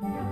Yeah.